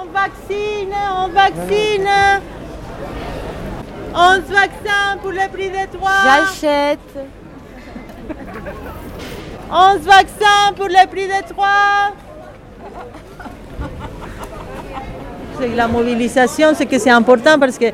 On vaccine, on vaccine. 11 vaccins pour le prix de 3. J'achète. 11 vaccins pour le prix de 3. La mobilisation, c'est que c'est important parce que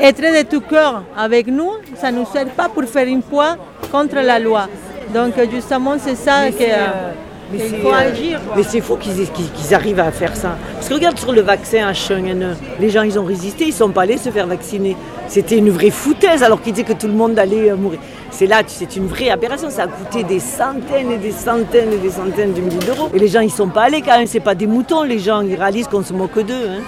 être de tout cœur avec nous, ça ne nous sert pas pour faire une poids contre la loi. Donc justement, c'est ça que... euh, qu'il faut agir. quoi. Mais c'est fou qu'ils qu'ils- qu'ils arrivent à faire ça. Parce que regarde sur le vaccin H1N1, les gens ils ont résisté, ils sont pas allés se faire vacciner. C'était une vraie foutaise alors qu'ils disaient que tout le monde allait euh, mourir. C'est là, c'est une vraie aberration. Ça a coûté des centaines et des centaines et des centaines de milliers d'euros. Et les gens ils sont pas allés quand même. C'est pas des moutons, les gens ils réalisent qu'on se moque d'eux. hein.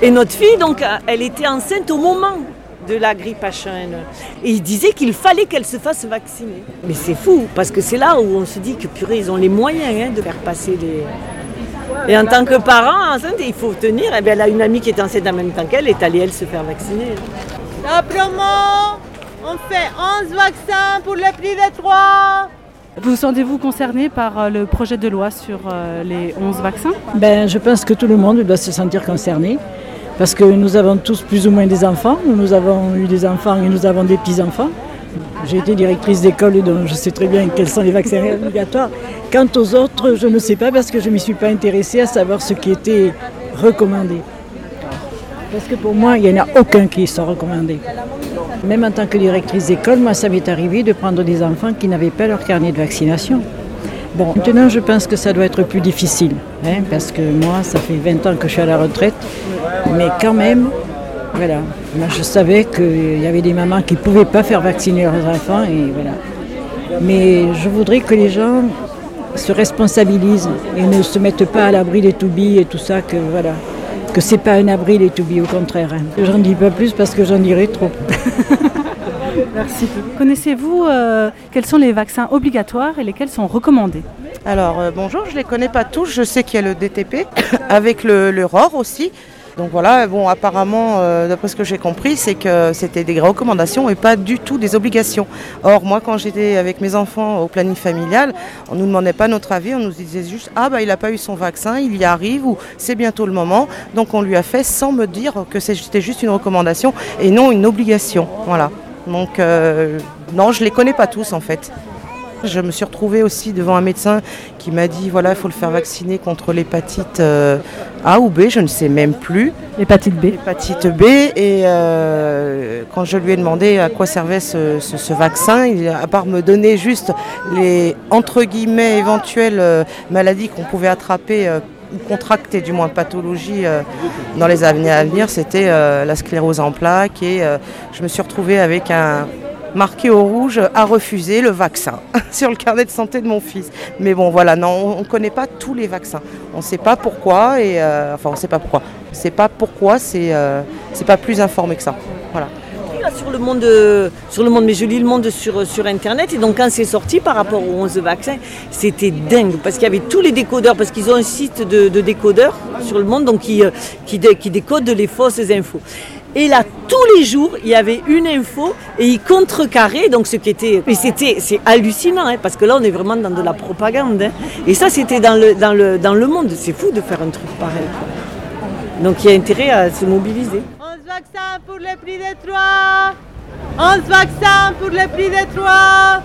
Et notre fille, donc, elle était enceinte au moment de la grippe H1N1. Et il disait qu'il fallait qu'elle se fasse vacciner. Mais c'est fou, parce que c'est là où on se dit que purée, ils ont les moyens hein, de faire passer les... Et en tant que parent enceinte, il faut tenir. Et bien, elle a une amie qui est enceinte en même temps qu'elle, est allée, elle, se faire vacciner. La promo, on fait 11 vaccins pour le prix de 3. Vous sentez-vous concerné par euh, le projet de loi sur euh, les 11 vaccins? Ben, je pense que tout le monde doit se sentir concerné parce que nous avons tous plus ou moins des enfants. Nous avons eu des enfants et nous avons des petits-enfants. J'ai été directrice d'école donc je sais très bien quels sont les vaccins obligatoires. Quant aux autres, je ne sais pas parce que je ne m'y suis pas intéressée à savoir ce qui était recommandé. Parce que pour moi, il n'y en a aucun qui soit recommandé. Même en tant que directrice d'école, moi, ça m'est arrivé de prendre des enfants qui n'avaient pas leur carnet de vaccination. Maintenant, je pense que ça doit être plus difficile, hein, parce que moi, ça fait 20 ans que je suis à la retraite, mais quand même, voilà, moi, je savais qu'il y avait des mamans qui ne pouvaient pas faire vacciner leurs enfants, et voilà. Mais je voudrais que les gens se responsabilisent et ne se mettent pas à l'abri des toubis et tout ça, que voilà, que c'est pas un abri les toubis, au contraire. Hein. J'en dis pas plus parce que j'en dirai trop. Merci. Connaissez-vous euh, quels sont les vaccins obligatoires et lesquels sont recommandés? Alors euh, bonjour, je ne les connais pas tous. Je sais qu'il y a le DTP avec le, ROR aussi. Donc voilà, bon, apparemment, euh, d'après ce que j'ai compris, c'est que c'était des recommandations et pas du tout des obligations. Or, moi, quand j'étais avec mes enfants au planning familial, on ne nous demandait pas notre avis, on nous disait juste Ah, bah, il n'a pas eu son vaccin, il y arrive ou c'est bientôt le moment. Donc, on lui a fait sans me dire que c'était juste une recommandation et non une obligation. Voilà. Donc, euh, non, je ne les connais pas tous en fait. Je me suis retrouvée aussi devant un médecin qui m'a dit voilà, il faut le faire vacciner contre l'hépatite euh, A ou B, je ne sais même plus. L'hépatite B. L'hépatite B. Et euh, quand je lui ai demandé à quoi servait ce, ce- ce vaccin, il, à part me donner juste les entre guillemets éventuelles maladies qu'on pouvait attraper ou contracter, du moins pathologie euh, dans les années à venir, c'était euh, la sclérose en plaques. Et euh, je me suis retrouvée avec un marqué au rouge à refuser le vaccin sur le carnet de santé de mon fils. Mais bon, voilà, non, on ne connaît pas tous les vaccins. On ne sait pas pourquoi, et enfin, on ne sait pas pourquoi. On sait pas pourquoi, c'est c'est pas plus informé que ça. Voilà. Là, sur le monde, euh, sur le monde, mais je lis le monde sur, sur internet et donc quand c'est sorti par rapport aux 11 vaccins, c'était dingue parce qu'il y avait tous les décodeurs, parce qu'ils ont un site de, de décodeurs sur le monde donc qui, euh, qui, dé- qui décode les fausses infos. Et là, tous les jours, il y avait une info et ils contrecarraient donc ce qui était. Mais c'était, c'est hallucinant hein, parce que là, on est vraiment dans de la propagande. hein. Et ça, c'était dans le, monde. C'est fou de faire un truc pareil. Donc il y a intérêt à se mobiliser. 11 vaccins pour le prix de 3. 11 vaccins pour le prix de 3.